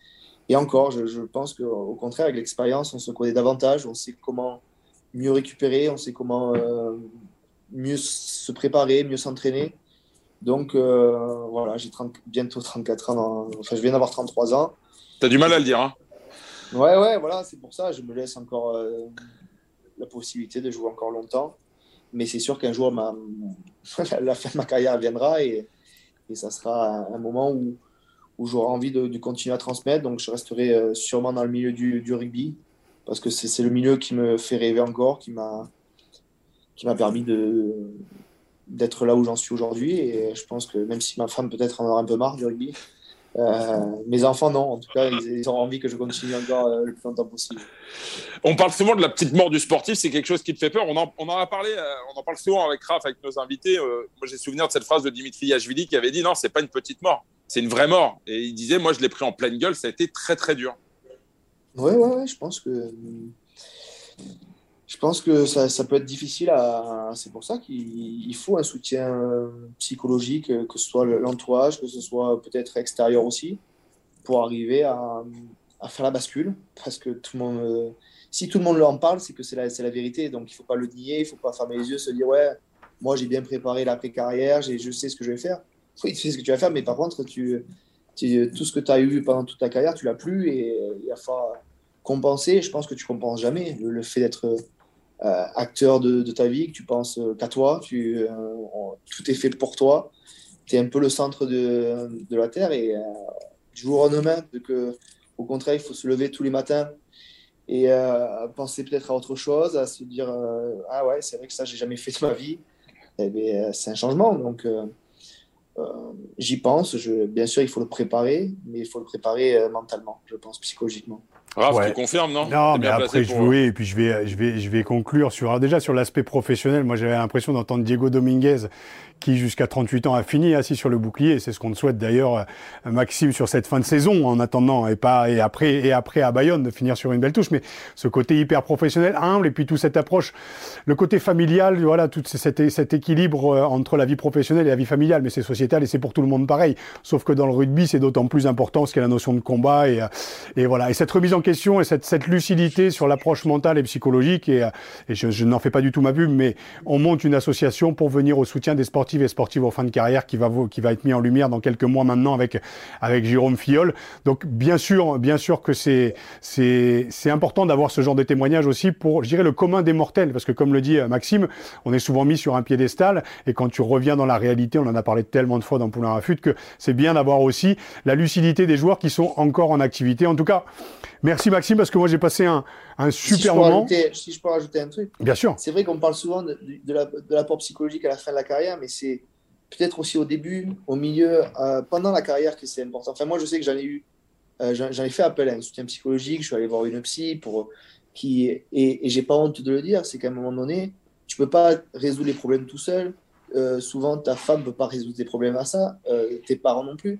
Et encore, je, je pense qu'au contraire, avec l'expérience, on se connaît davantage, on sait comment mieux récupérer, on sait comment euh, mieux se préparer, mieux s'entraîner. Donc euh, voilà, j'ai bientôt 34 ans, enfin je viens d'avoir 33 ans. Tu as du mal à le dire, hein Ouais, ouais, voilà, c'est pour ça, je me laisse encore euh, la possibilité de jouer encore longtemps. Mais c'est sûr qu'un jour, ma, la fin de ma carrière viendra et, et ça sera un moment où, où j'aurai envie de, continuer à transmettre. Donc je resterai euh, sûrement dans le milieu du, du rugby parce que c'est le milieu qui me fait rêver encore, qui m'a qui m'a permis de d'être là où j'en suis aujourd'hui. Et je pense que même si ma femme peut-être en aura un peu marre du rugby, Euh, mes enfants, non. En tout cas, ils, ont envie que je continue encore euh, le plus longtemps possible. On parle souvent de la petite mort du sportif. C'est quelque chose qui te fait peur. On en, on en a parlé. Euh, on en parle souvent avec Raph, avec nos invités. moi, j'ai souvenir de cette phrase de Dimitri Yachvili qui avait dit non, c'est pas une petite mort, c'est une vraie mort. Et il disait, moi, je l'ai pris en pleine gueule. Ça a été très, très dur. Ouais, ouais, ouais. Je pense que je pense que ça, peut être difficile. C'est pour ça qu'il faut un soutien psychologique, que ce soit l'entourage, que ce soit peut-être extérieur aussi, pour arriver à, faire la bascule. Parce que monde, si tout le monde en parle, c'est que c'est la, vérité. Donc il ne faut pas le nier, il ne faut pas fermer les yeux, se dire ouais, moi j'ai bien préparé l'après-carrière, je sais ce que je vais faire. Oui, tu sais ce que tu vas faire, mais par contre, tout ce que tu as eu pendant toute ta carrière, tu l'as plus et il va falloir compenser. Je pense que tu compenses jamais le fait d'être euh, acteur de, ta vie, que tu penses euh, qu'à toi, euh, tout est fait pour toi, tu es un peu le centre de, la Terre et du jour au lendemain, que, au contraire, il faut se lever tous les matins et penser peut-être à autre chose, à se dire Ah ouais, c'est vrai que ça, j'ai jamais fait de ma vie. Eh bien, c'est un changement. Donc, j'y pense. Bien sûr, il faut le préparer, mais il faut le préparer mentalement, je pense, psychologiquement. Raph, tu confirmes, non Non, mais après, je, oui, et puis je vais, je vais, je vais conclure sur, déjà sur l'aspect professionnel. Moi, j'avais l'impression d'entendre Diego Dominguez qui jusqu'à 38 ans a fini assis sur le bouclier. C'est ce qu'on souhaite d'ailleurs euh, Maxime sur cette fin de saison en attendant et pas et après et après à Bayonne de finir sur une belle touche. Mais ce côté hyper professionnel, humble et puis toute cette approche, le côté familial, voilà, tout cet, cet équilibre euh, entre la vie professionnelle et la vie familiale. Mais c'est sociétal et c'est pour tout le monde pareil. Sauf que dans le rugby, c'est d'autant plus important ce qu'est la notion de combat et, euh, et voilà. Et cette remise en question et cette, cette lucidité sur l'approche mentale et psychologique et, et je, je n'en fais pas du tout ma pub, mais on monte une association pour venir au soutien des sportifs et sportive en fin de carrière qui va, qui va être mis en lumière dans quelques mois maintenant avec, avec Jérôme Fillol. Donc bien sûr, bien sûr que c'est, c'est, c'est important d'avoir ce genre de témoignage aussi pour, je dirais, le commun des mortels. Parce que comme le dit euh, Maxime, on est souvent mis sur un piédestal et quand tu reviens dans la réalité, on en a parlé tellement de fois dans Poulain Fut que c'est bien d'avoir aussi la lucidité des joueurs qui sont encore en activité. En tout cas, merci Maxime parce que moi j'ai passé un, un super moment. si je peux rajouter un truc. Bien sûr. C'est vrai qu'on parle souvent de, de, la, de l'apport psychologique à la fin de la carrière, mais c'est peut-être aussi au début, au milieu, euh, pendant la carrière que c'est important. Enfin, moi, je sais que j'en ai eu, euh, j'en ai fait appel à un soutien psychologique. Je suis allé voir une psy pour qui et, et j'ai pas honte de le dire, c'est qu'à un moment donné, tu peux pas résoudre les problèmes tout seul. Euh, souvent, ta femme peut pas résoudre tes problèmes à ça, tes parents non plus.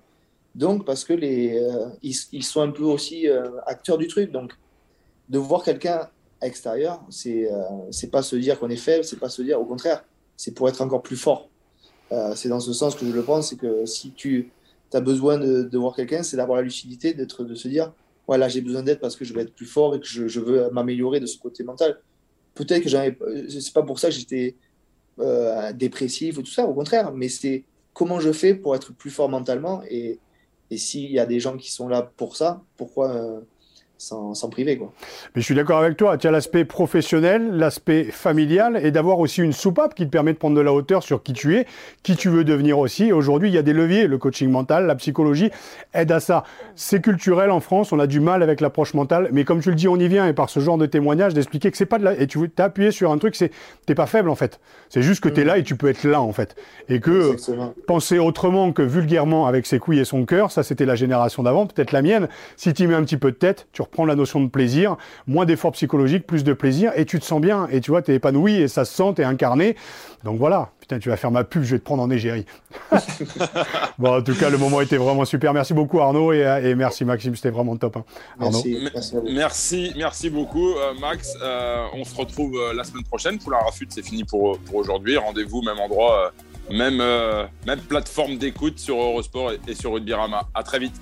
Donc, parce que les, ils, ils, sont un peu aussi acteurs du truc. Donc, de voir quelqu'un extérieur, c'est c'est pas se dire qu'on est faible, c'est pas se dire, au contraire, c'est pour être encore plus fort. Euh, c'est dans ce sens que je le pense, c'est que si tu as besoin de, voir quelqu'un, c'est d'avoir la lucidité, d'être, de se dire, voilà, j'ai besoin d'aide parce que je vais être plus fort et que je, veux m'améliorer de ce côté mental. Peut-être que j'avais, c'est pas pour ça que j'étais euh, dépressif ou tout ça, au contraire, mais c'est comment je fais pour être plus fort mentalement et, et s'il y a des gens qui sont là pour ça, pourquoi sans, priver. Quoi. Mais je suis d'accord avec toi. Tu as l'aspect professionnel, l'aspect familial et d'avoir aussi une soupape qui te permet de prendre de la hauteur sur qui tu es, qui tu veux devenir aussi. Aujourd'hui, il y a des leviers. Le coaching mental, la psychologie aide à ça. C'est culturel en France. On a du mal avec l'approche mentale. Mais comme tu le dis, on y vient. Et par ce genre de témoignage, d'expliquer que c'est pas de la. Et tu as appuyé sur un truc, c'est t'es pas faible en fait. C'est juste que tu es mm. là et tu peux être là en fait. Et que penser autrement que vulgairement avec ses couilles et son cœur, ça c'était la génération d'avant, peut-être la mienne. Si tu mets un petit peu de tête, tu prendre la notion de plaisir, moins d'efforts psychologiques, plus de plaisir, et tu te sens bien, et tu vois, tu es épanoui, et ça se sent, tu es incarné. Donc voilà, putain, tu vas faire ma pub, je vais te prendre en égérie. bon, en tout cas, le moment était vraiment super. Merci beaucoup Arnaud, et, merci Maxime, c'était vraiment top. Hein. Merci, merci, merci, beaucoup euh, Max. Euh, on se retrouve euh, la semaine prochaine pour la Rafut, c'est fini pour, pour aujourd'hui. Rendez-vous, même endroit, même, même plateforme d'écoute sur Eurosport et, et sur Rugby-Rama. À très vite.